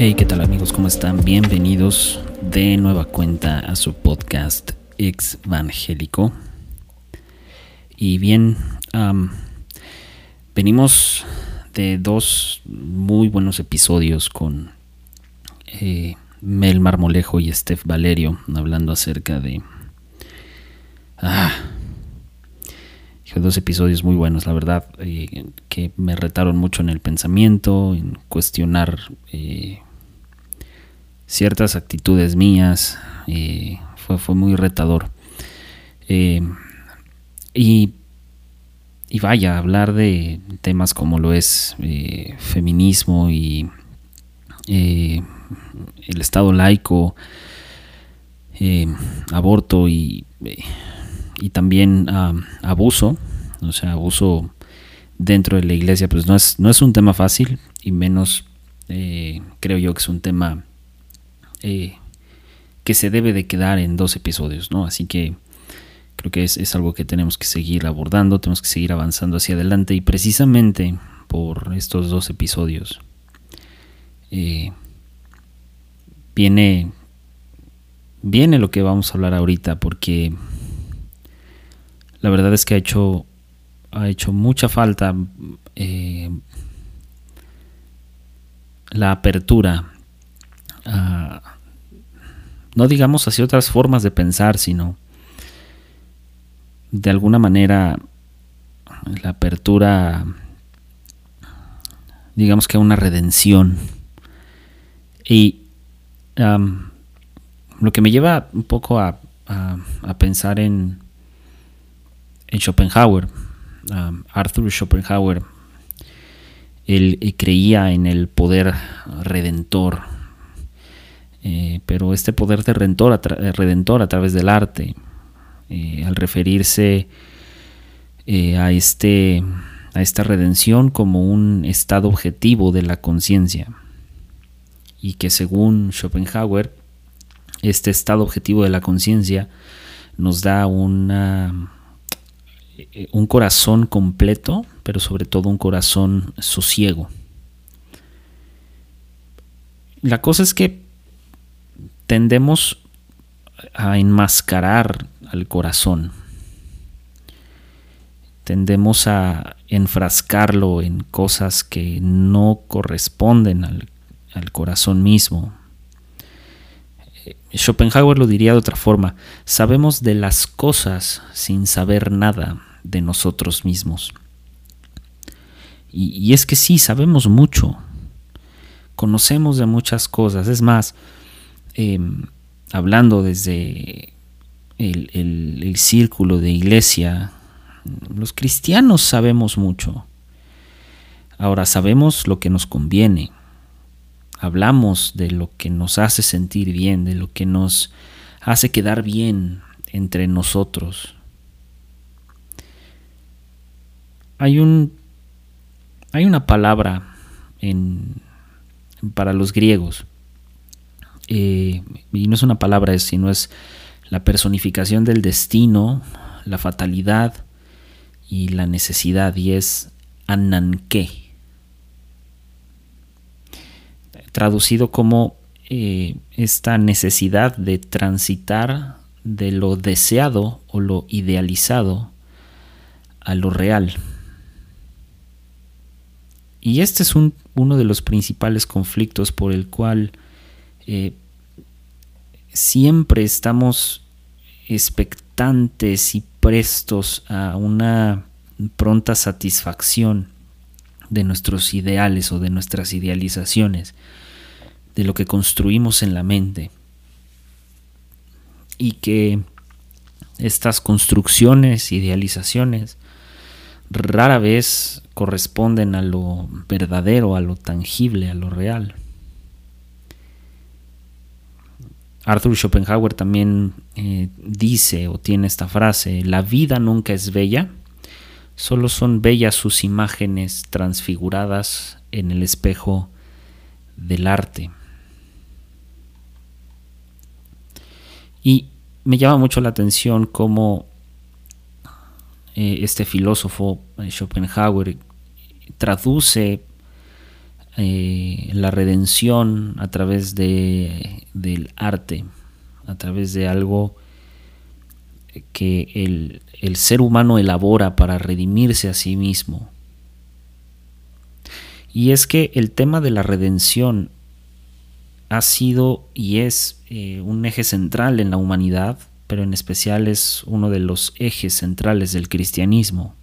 Hey, ¿qué tal amigos? ¿Cómo están? Bienvenidos de nueva cuenta a su podcast Evangélico. Y bien, venimos de dos muy buenos episodios con eh, Mel Marmolejo y Steph Valerio hablando acerca de... Ah, dos episodios muy buenos, la verdad, eh, que me retaron mucho en el pensamiento, en cuestionar eh, ciertas actitudes mías. Eh, fue, fue, muy retador. y, y, vaya, hablar de temas como lo es feminismo y el Estado laico, aborto y y también abuso, o sea, abuso dentro de la iglesia, pues no es, no es un tema fácil y menos eh, creo yo que es un tema eh, que se debe de quedar en dos episodios, ¿no? Así que creo que es, algo que tenemos que seguir abordando, tenemos que seguir avanzando hacia adelante y precisamente por estos dos episodios eh, viene, viene lo que vamos a hablar ahorita porque la verdad es que ha hecho, ha hecho mucha falta eh, la apertura no digamos hacia otras formas de pensar, sino de alguna manera la apertura, digamos que a una redención. Y lo que me lleva un poco a pensar en, en Schopenhauer, Arthur Schopenhauer, él, eh, creía en el poder redentor, eh, pero este poder redentor a, eh, redentor a través del arte, al referirse a, este, a esta redención como un estado objetivo de la conciencia, y que según Schopenhauer, este estado objetivo de la conciencia nos da una eh, un corazón completo, pero sobre todo un corazón sosiego. La cosa es que tendemos a enmascarar al corazón. Tendemos a enfrascarlo en cosas que no corresponden al, al corazón mismo. Eh, Schopenhauer lo diría de otra forma, sabemos de las cosas sin saber nada de nosotros mismos. Y, es que sí, sabemos mucho, conocemos de muchas cosas. Es más, em, hablando desde el, el círculo de iglesia, los cristianos sabemos mucho. Ahora sabemos lo que nos conviene. Hablamos de lo que nos hace sentir bien, de lo que nos hace quedar bien entre nosotros. hay un hay una palabra para los griegos y no es una palabra sino es la personificación del destino la fatalidad y la necesidad y es ananke. Traducido como eh, esta necesidad de transitar de lo deseado o lo idealizado a lo real. Y este es uno de los principales conflictos por el cual eh, siempre estamos expectantes y prestos a una pronta satisfacción de nuestros ideales o de nuestras idealizaciones, de lo que construimos en la mente. Y que estas construcciones, idealizaciones, rara vez corresponden a lo verdadero, a lo tangible, a lo real. Arthur Schopenhauer también eh, dice o tiene esta frase, la vida nunca es bella, solo son bellas sus imágenes transfiguradas en el espejo del arte. Y me llama mucho la atención cómo eh, este filósofo eh, Schopenhauer traduce eh, la redención a través de, del arte, a través de algo que el, el ser humano elabora para redimirse a sí mismo. Y es que el tema de la redención ha sido y es eh, un eje central en la humanidad, pero en especial es uno de los ejes centrales del cristianismo.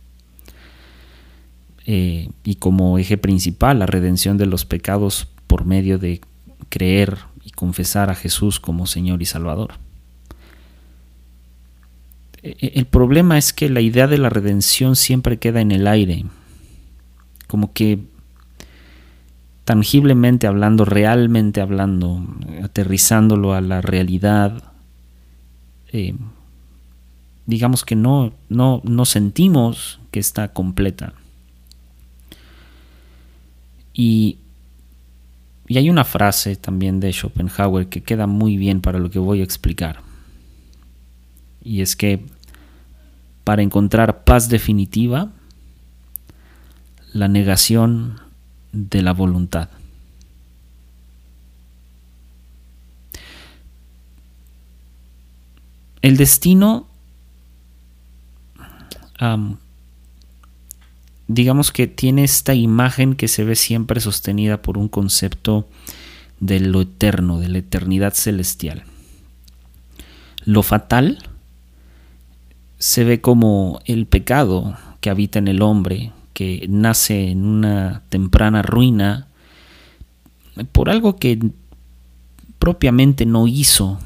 Eh, y como eje principal la redención de los pecados por medio de creer y confesar a Jesús como Señor y Salvador. E, e, el problema es que la idea de la redención siempre queda en el aire, como que tangiblemente hablando, realmente hablando, aterrizándolo a la realidad, eh, digamos que no, no, no sentimos que está completa. Y, y hay una frase también de Schopenhauer que queda muy bien para lo que voy a explicar. Y es que para encontrar paz definitiva, la negación de la voluntad. El destino, digamos que tiene esta imagen que se ve siempre sostenida por un concepto de lo eterno, de la eternidad celestial. Lo fatal se ve como el pecado que habita en el hombre, que nace en una temprana ruina por algo que propiamente no hizo,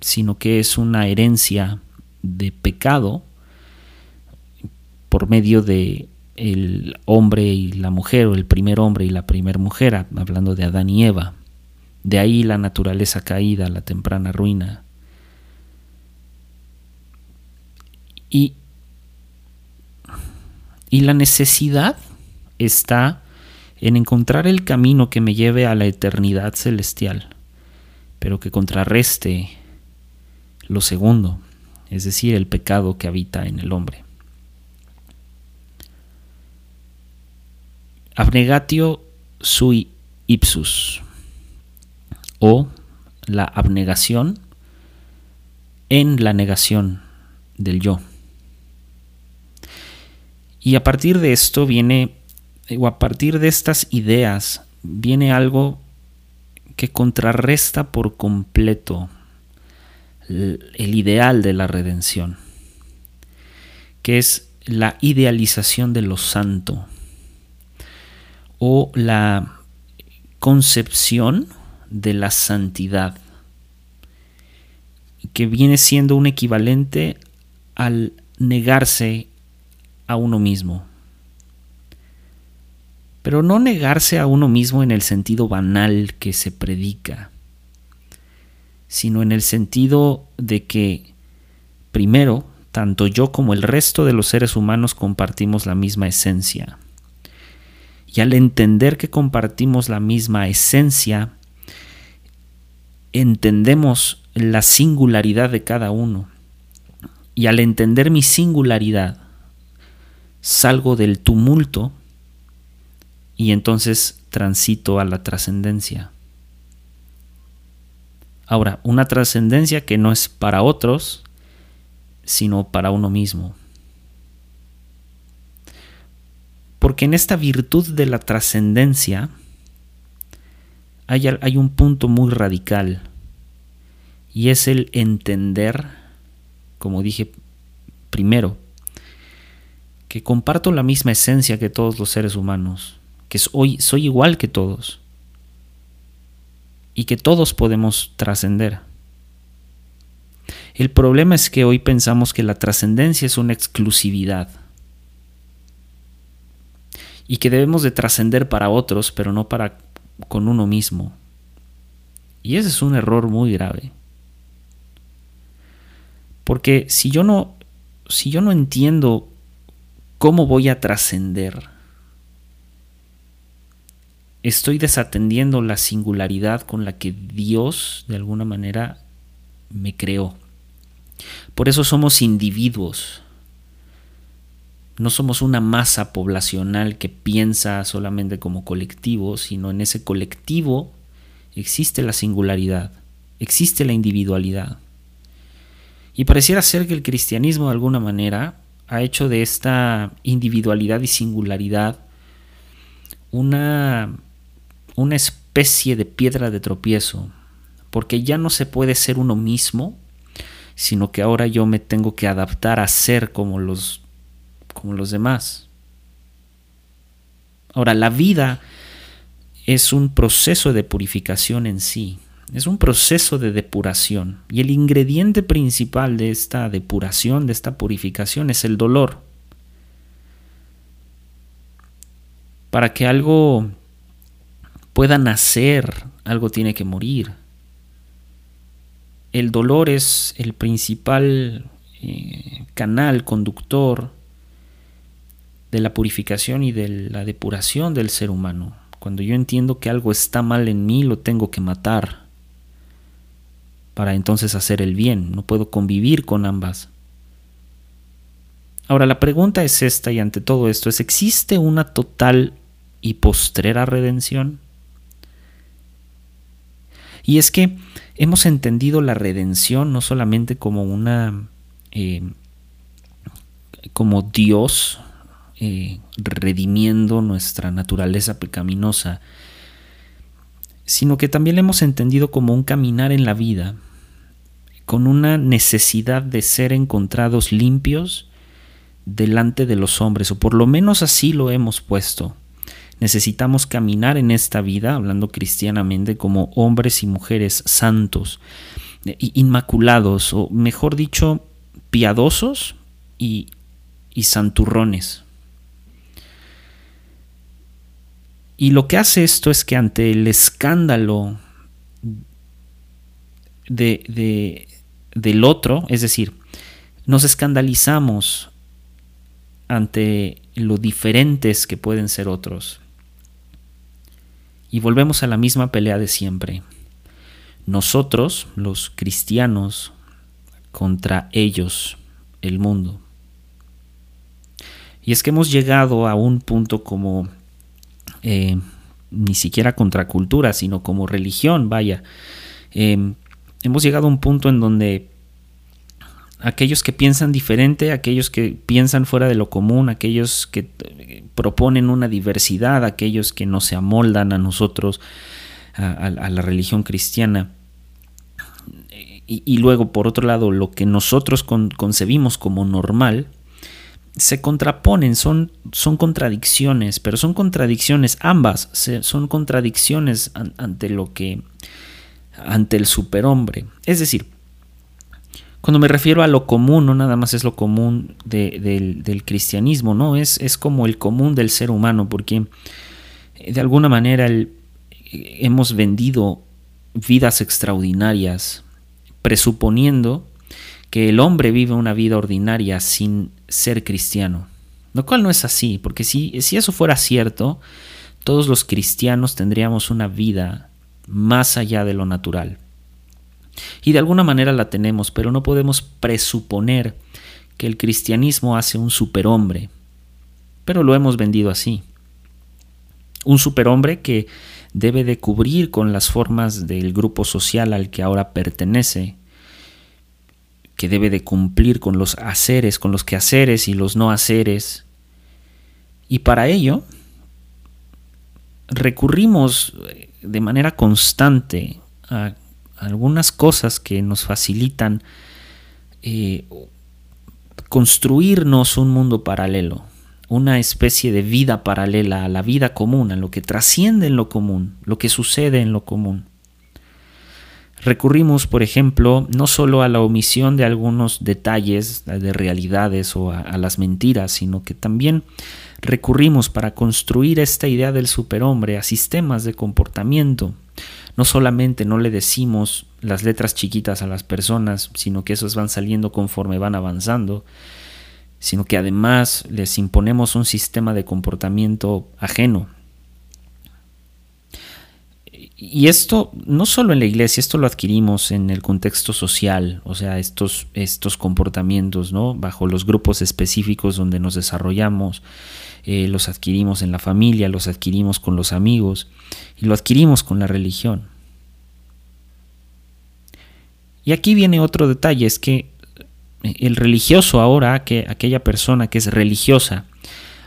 sino que es una herencia de pecado por medio de el hombre y la mujer, o el primer hombre y la primera mujer, hablando de Adán y Eva. De ahí la naturaleza caída, la temprana ruina. Y y la necesidad está en encontrar el camino que me lleve a la eternidad celestial, pero que contrarreste lo segundo, es decir, el pecado que habita en el hombre. Abnegatio sui ipsus, o la abnegación en la negación del yo. Y a partir de esto viene, o a partir de estas ideas, viene algo que contrarresta por completo el ideal de la redención, que es la idealización de lo santo o la concepción de la santidad, que viene siendo un equivalente al negarse a uno mismo. Pero no negarse a uno mismo en el sentido banal que se predica, sino en el sentido de que, primero, tanto yo como el resto de los seres humanos compartimos la misma esencia. Y al entender que compartimos la misma esencia, entendemos la singularidad de cada uno. Y al entender mi singularidad, salgo del tumulto y entonces transito a la trascendencia. Ahora, una trascendencia que no es para otros, sino para uno mismo. Porque en esta virtud de la trascendencia hay, un punto muy radical y es el entender, como dije primero, que comparto la misma esencia que todos los seres humanos, que soy igual que todos y que todos podemos trascender. El problema es que hoy pensamos que la trascendencia es una exclusividad y que debemos de trascender para otros, pero no para con uno mismo. Y ese es un error muy grave. Porque si yo no si yo no entiendo ¿Cómo voy a trascender? Estoy desatendiendo la singularidad con la que Dios de alguna manera me creó. Por eso somos individuos. No somos una masa poblacional que piensa solamente como colectivo, sino en ese colectivo existe la singularidad, existe la individualidad. Y pareciera ser que el cristianismo de alguna manera ha hecho de esta individualidad y singularidad una, una especie de piedra de tropiezo, porque ya no se puede ser uno mismo, sino que ahora yo me tengo que adaptar a ser como los, como los demás. Ahora, la vida es un proceso de purificación en sí, es un proceso de depuración. Y el ingrediente principal de esta depuración, de esta purificación, es el dolor. Para que algo pueda nacer, algo tiene que morir. El dolor es el principal eh, canal conductor de la purificación y de la depuración del ser humano. Cuando yo entiendo que algo está mal en mí, lo tengo que matar para entonces hacer el bien. No puedo convivir con ambas. Ahora la pregunta es esta y ante todo esto es, ¿existe una total y postrera redención? Y es que hemos entendido la redención no solamente como una... Eh, como Dios eh, redimiendo nuestra naturaleza pecaminosa, sino que también hemos entendido como un caminar en la vida, con una necesidad de ser encontrados limpios delante de los hombres, o por lo menos así lo hemos puesto. Necesitamos caminar en esta vida, hablando cristianamente, como hombres y mujeres santos, inmaculados, o mejor dicho, piadosos y, y santurrones. Y lo que hace esto es que ante el escándalo de, del otro, es decir, nos escandalizamos ante lo diferentes que pueden ser otros. Y volvemos a la misma pelea de siempre. Nosotros, los cristianos, contra ellos, el mundo. Y es que hemos llegado a un punto como eh, ni siquiera contracultura, sino como religión, vaya. Em, hemos llegado a un punto en donde aquellos que piensan diferente, aquellos que piensan fuera de lo común, aquellos que eh, proponen una diversidad, aquellos que no se amoldan a nosotros, a, la religión cristiana, y, luego por otro lado lo que nosotros concebimos como normal, se contraponen, son, son contradicciones, pero son contradicciones, ambas son contradicciones ante lo que, ante el superhombre. Es decir, cuando me refiero a lo común, no nada más es lo común del, cristianismo, ¿no? Es, es, como el común del ser humano, porque eh, de alguna manera hemos vendido vidas extraordinarias, presuponiendo que el hombre vive una vida ordinaria sin ser cristiano. Lo cual no es así, porque si, si eso fuera cierto, todos los cristianos tendríamos una vida más allá de lo natural. Y de alguna manera la tenemos, pero no podemos presuponer que el cristianismo hace un superhombre. Pero lo hemos vendido así. Un superhombre que debe de cubrir con las formas del grupo social al que ahora pertenece que debe de cumplir con los haceres, con los quehaceres y los no haceres. Y para ello recurrimos de manera constante a algunas cosas que nos facilitan eh, construirnos un mundo paralelo, una especie de vida paralela a la vida común, a lo que trasciende en lo común, lo que sucede en lo común. Recurrimos, por ejemplo, no solo a la omisión de algunos detalles de realidades o a, las mentiras, sino que también recurrimos para construir esta idea del superhombre a sistemas de comportamiento. No solamente no le decimos las letras chiquitas a las personas, sino que esos van saliendo conforme van avanzando, sino que además les imponemos un sistema de comportamiento ajeno, y esto no solo en la iglesia, esto lo adquirimos en el contexto social, o sea, estos, estos comportamientos, ¿no? Bajo los grupos específicos donde nos desarrollamos, eh, los adquirimos en la familia, los adquirimos con los amigos y lo adquirimos con la religión. Y aquí viene otro detalle, es que el religioso ahora, que aquella persona que es religiosa,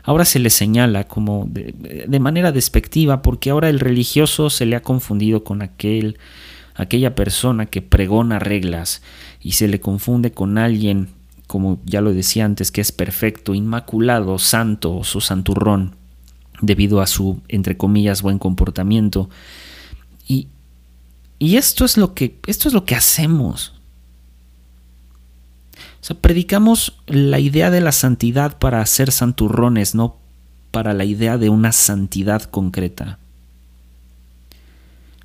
ahora se le señala como de, manera despectiva porque ahora el religioso se le ha confundido con aquel aquella persona que pregona reglas y se le confunde con alguien como ya lo decía antes que es perfecto, inmaculado, santo o su santurrón debido a su entre comillas buen comportamiento. Y, y esto es lo que esto es lo que hacemos predicamos la idea de la santidad para hacer santurrones, no para la idea de una santidad concreta.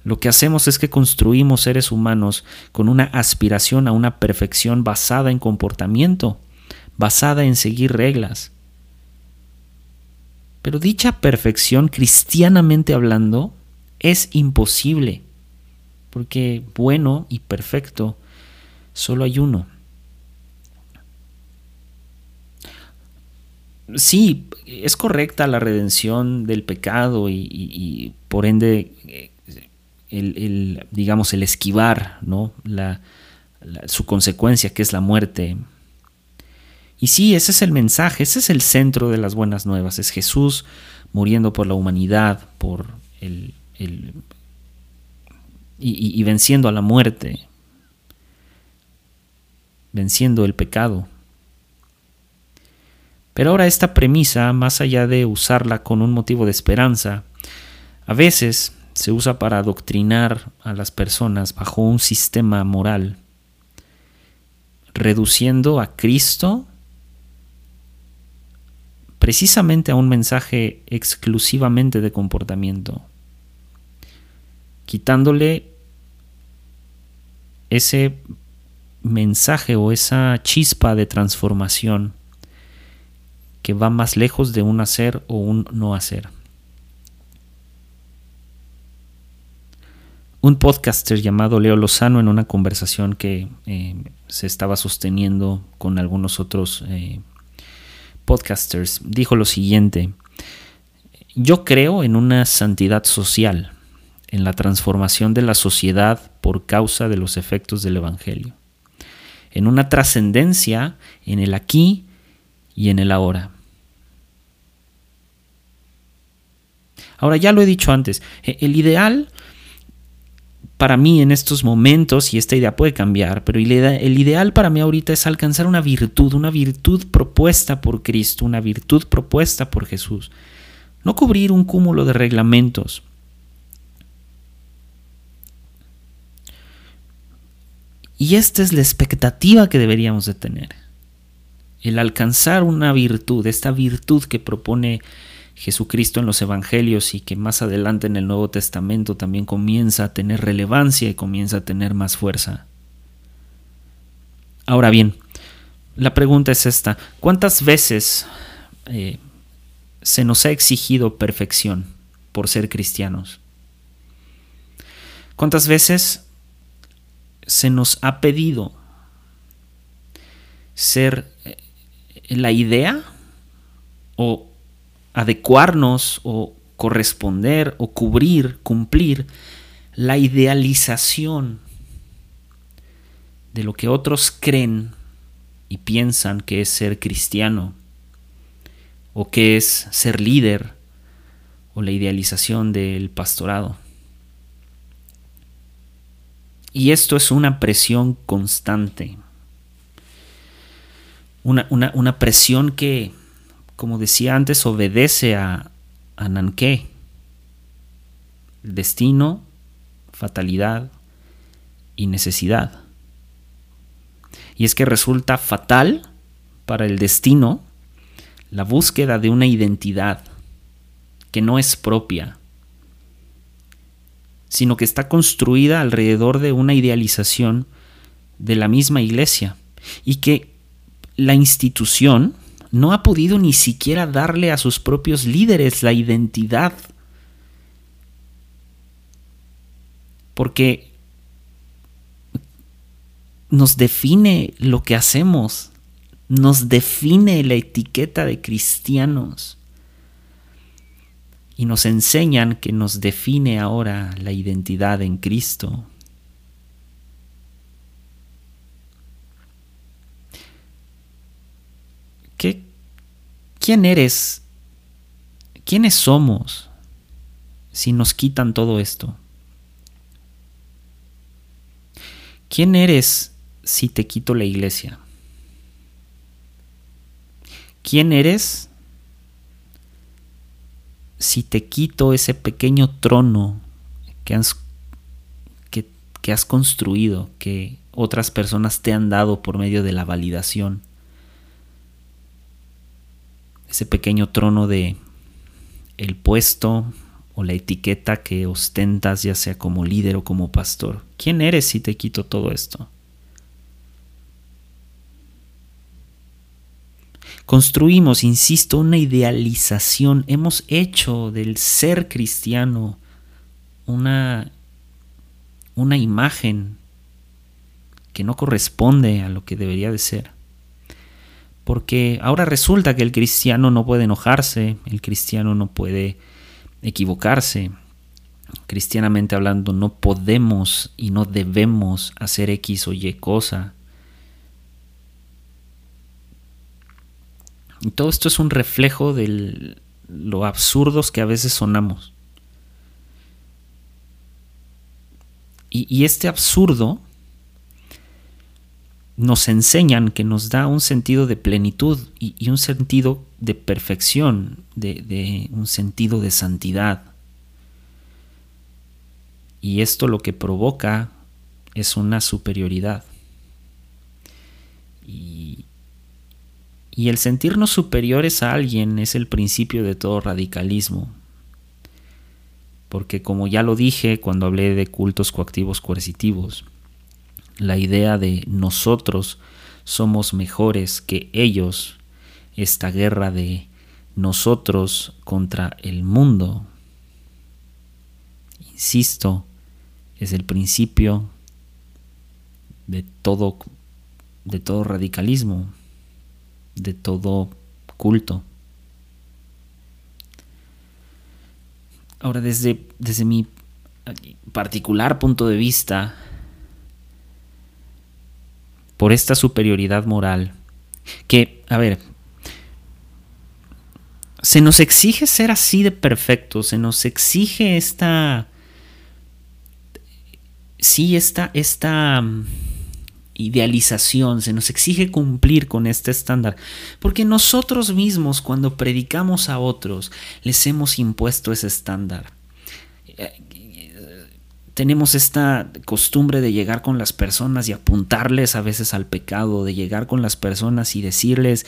Lo que hacemos es que construimos seres humanos con una aspiración a una perfección basada en comportamiento, basada en seguir reglas. Pero dicha perfección, cristianamente hablando, es imposible, porque bueno y perfecto solo hay uno. Sí, es correcta la redención del pecado y, por ende eh, el, digamos, el esquivar ¿no? La, su consecuencia, que es la muerte. Y sí, ese es el mensaje, ese es el centro de las buenas nuevas, es Jesús muriendo por la humanidad, por el, el y venciendo a la muerte, venciendo el pecado. Pero ahora esta premisa, más allá de usarla con un motivo de esperanza, a veces se usa para adoctrinar a las personas bajo un sistema moral, reduciendo a Cristo precisamente a un mensaje exclusivamente de comportamiento, quitándole ese mensaje o esa chispa de transformación que va más lejos de un hacer o un no hacer. Un podcaster llamado Leo Lozano en una conversación que eh, se estaba sosteniendo con algunos otros eh, podcasters dijo lo siguiente, yo creo en una santidad social, en la transformación de la sociedad por causa de los efectos del Evangelio, en una trascendencia en el aquí y en el ahora. Ahora ya lo he dicho antes, e, el ideal para mí en estos momentos, y esta idea puede cambiar, pero el ideal para mí ahorita es alcanzar una virtud, una virtud propuesta por Cristo, una virtud propuesta por Jesús. No cubrir un cúmulo de reglamentos. Y esta es la expectativa que deberíamos de tener. El alcanzar una virtud, esta virtud que propone Jesucristo en los Evangelios y que más adelante en el Nuevo Testamento también comienza a tener relevancia y comienza a tener más fuerza. Ahora bien, la pregunta es esta, ¿cuántas veces eh, se nos ha exigido perfección por ser cristianos? ¿Cuántas veces se nos ha pedido ser eh, la idea o adecuarnos o corresponder o cubrir, cumplir la idealización de lo que otros creen y piensan que es ser cristiano o que es ser líder o la idealización del pastorado. Y esto es una presión constante, una, una presión que como decía antes, obedece a, a. Destino, fatalidad y necesidad. Y es que resulta fatal para el destino la búsqueda de una identidad que no es propia, sino que está construida alrededor de una idealización de la misma iglesia y que la institución no ha podido ni siquiera darle a sus propios líderes la identidad porque nos define lo que hacemos, nos define la etiqueta de cristianos y nos enseñan que nos define ahora la identidad en Cristo. ¿Qué, ¿Quién eres? ¿Quiénes somos si nos quitan todo esto? ¿Quién eres si te quito la iglesia? ¿Quién eres si te quito ese pequeño trono que has, que, que has construido, que otras personas te han dado por medio de la validación? Ese pequeño trono de el puesto o la etiqueta que ostentas ya sea como líder o como pastor. ¿Quién eres si te quito todo esto? Construimos, insisto, una idealización. Hemos hecho del ser cristiano una, una imagen que no corresponde a lo que debería de ser. Porque ahora resulta que el cristiano no puede enojarse, el cristiano no puede equivocarse. Cristianamente hablando, no podemos y no debemos hacer X o Y cosa. Y todo esto es un reflejo de lo absurdos que a veces sonamos. Y, este absurdo nos enseñan que nos da un sentido de plenitud y, un sentido de perfección, de, un sentido de santidad. Y esto lo que provoca es una superioridad. Y, y el sentirnos superiores a alguien es el principio de todo radicalismo. Porque como ya lo dije cuando hablé de cultos coactivos coercitivos, la idea de nosotros somos mejores que ellos, esta guerra de nosotros contra el mundo, insisto, es el principio de todo, de todo radicalismo de todo culto. Ahora, desde, desde mi particular punto de vista, por esta superioridad moral, que, a ver, se nos exige ser así de perfecto, se nos exige esta, sí, esta, esta idealización, se nos exige cumplir con este estándar, porque nosotros mismos cuando predicamos a otros les hemos impuesto ese estándar. Tenemos esta costumbre de llegar con las personas y apuntarles a veces al pecado, de llegar con las personas y decirles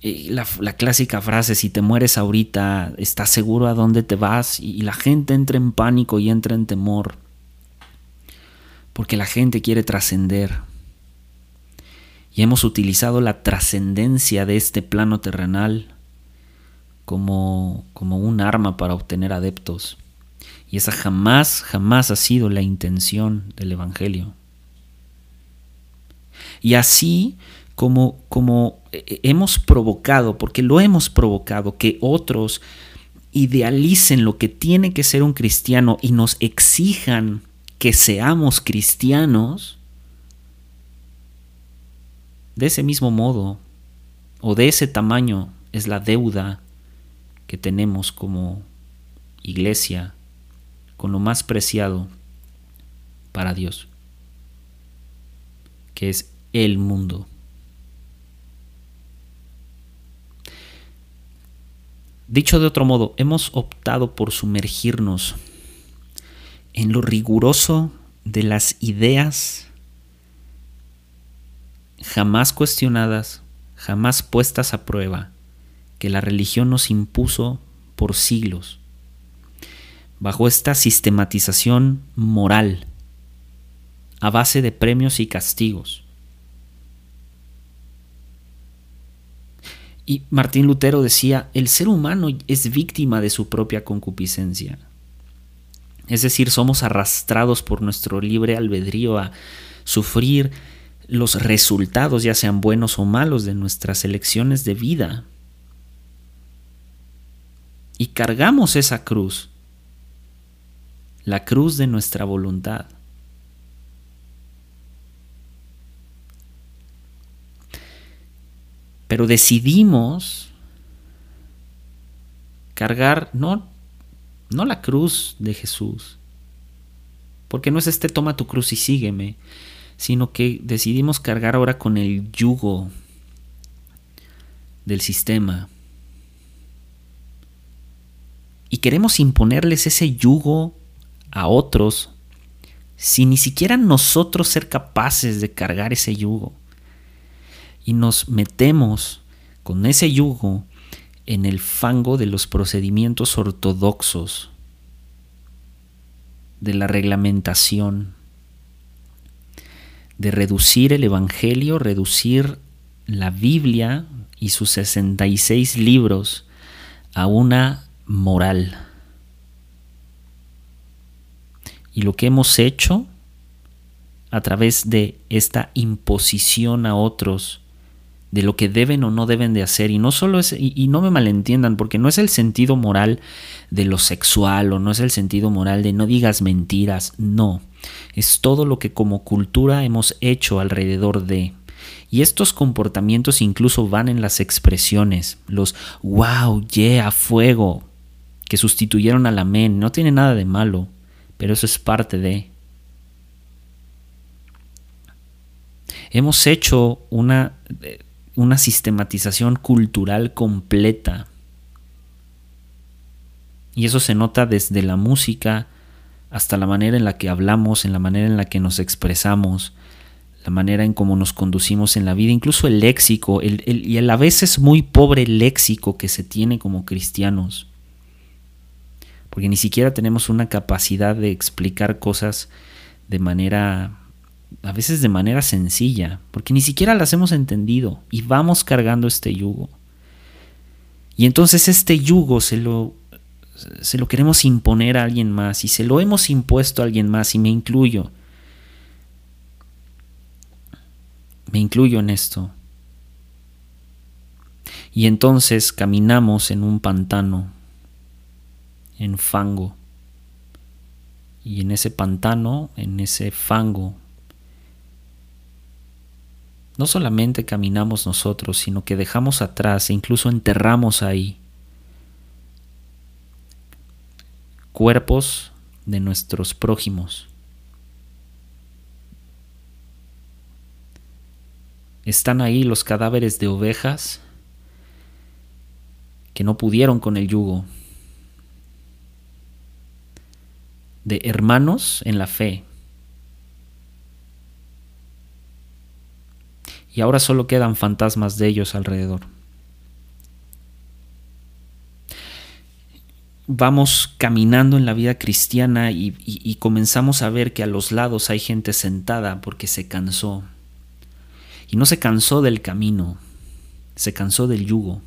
eh, la, clásica frase, si te mueres ahorita, ¿estás seguro a dónde te vas? y la gente entra en pánico y entra en temor, porque la gente quiere trascender y hemos utilizado la trascendencia de este plano terrenal como, como un arma para obtener adeptos. Y esa jamás, jamás ha sido la intención del Evangelio. Y así como, como hemos provocado, porque lo hemos provocado, que otros idealicen lo que tiene que ser un cristiano y nos exijan que seamos cristianos, de ese mismo modo o de ese tamaño es la deuda que tenemos como iglesia con lo más preciado para Dios, que es el mundo. Dicho de otro modo, hemos optado por sumergirnos en lo riguroso de las ideas jamás cuestionadas, jamás puestas a prueba, que la religión nos impuso por siglos, bajo esta sistematización moral, a base de premios y castigos. Y Martín Lutero decía, el ser humano es víctima de su propia concupiscencia. Es decir, somos arrastrados por nuestro libre albedrío a sufrir los resultados, ya sean buenos o malos, de nuestras elecciones de vida. Y cargamos esa cruz, la cruz de nuestra voluntad. Pero decidimos cargar no, no la cruz de Jesús, porque no es este toma tu cruz y sígueme, sino que decidimos cargar ahora con el yugo del sistema. Y queremos imponerles ese yugo a otros sin ni siquiera nosotros ser capaces de cargar ese yugo. Y nos metemos con ese yugo en el fango de los procedimientos ortodoxos, de la reglamentación, de reducir el Evangelio, reducir la Biblia y sus 66 libros a una moral. Y lo que hemos hecho a través de esta imposición a otros de lo que deben o no deben de hacer. Y no solo es y, no me malentiendan porque no es el sentido moral de lo sexual o no es el sentido moral de no digas mentiras, no, es todo lo que como cultura hemos hecho alrededor de. Y estos comportamientos incluso van en las expresiones, los wow, yeah, fuego, que sustituyeron al amén, no tiene nada de malo, pero eso es parte de. Hemos hecho una una sistematización cultural completa. Y eso se nota desde la música hasta la manera en la que hablamos, en la manera en la que nos expresamos, la manera en cómo nos conducimos en la vida, incluso el léxico, y el a veces muy pobre léxico que se tiene como cristianos. Porque ni siquiera tenemos una capacidad de explicar cosas de manera a veces de manera sencilla, porque ni siquiera las hemos entendido y vamos cargando este yugo. Y entonces este yugo se lo, se lo queremos imponer a alguien más y se lo hemos impuesto a alguien más y me incluyo. Me incluyo en esto. Y entonces caminamos en un pantano, en fango. Y en ese pantano, en ese fango, no solamente caminamos nosotros, sino que dejamos atrás e incluso enterramos ahí cuerpos de nuestros prójimos. Están ahí los cadáveres de ovejas que no pudieron con el yugo, de hermanos en la fe, y ahora solo quedan fantasmas de ellos alrededor. Vamos caminando en la vida cristiana y, comenzamos a ver que a los lados hay gente sentada porque se cansó. Y no se cansó del camino, se cansó del yugo.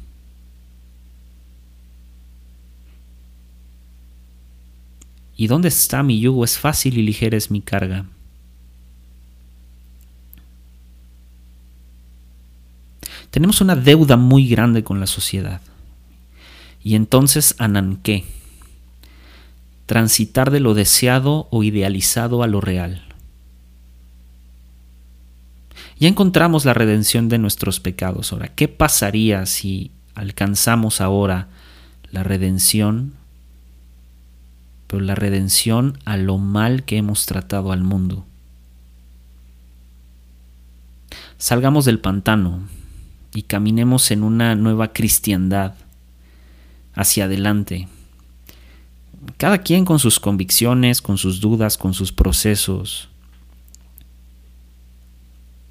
¿Y dónde está mi yugo? Es fácil y ligera es mi carga. Tenemos una deuda muy grande con la sociedad. Y entonces ananqué, transitar de lo deseado o idealizado a lo real. Ya encontramos la redención de nuestros pecados. Ahora, ¿qué pasaría si alcanzamos ahora la redención, la redención a lo mal que hemos tratado al mundo? Salgamos del pantano, y caminemos en una nueva cristiandad hacia adelante. Cada quien con sus convicciones, con sus dudas, con sus procesos,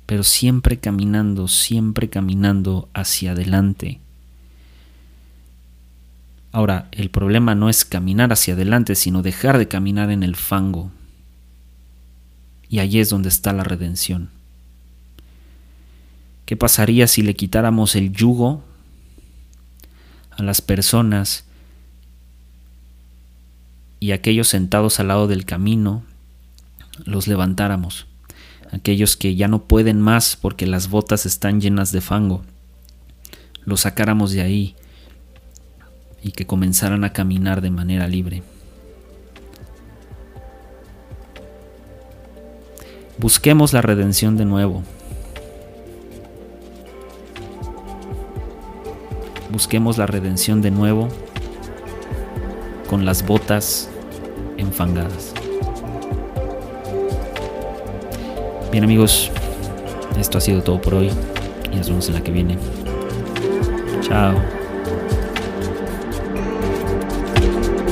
pero siempre caminando, siempre caminando hacia adelante. Ahora, el problema no es caminar hacia adelante, sino dejar de caminar en el fango. Y allí es donde está la redención. ¿Qué pasaría si le quitáramos el yugo a las personas y aquellos sentados al lado del camino los levantáramos, aquellos que ya no pueden más porque las botas están llenas de fango, los sacáramos de ahí y que comenzaran a caminar de manera libre. Busquemos la redención de nuevo. Busquemos la redención de nuevo con las botas enfangadas. Bien amigos, esto ha sido todo por hoy y nos vemos en la que viene. Chao.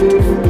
Thank you.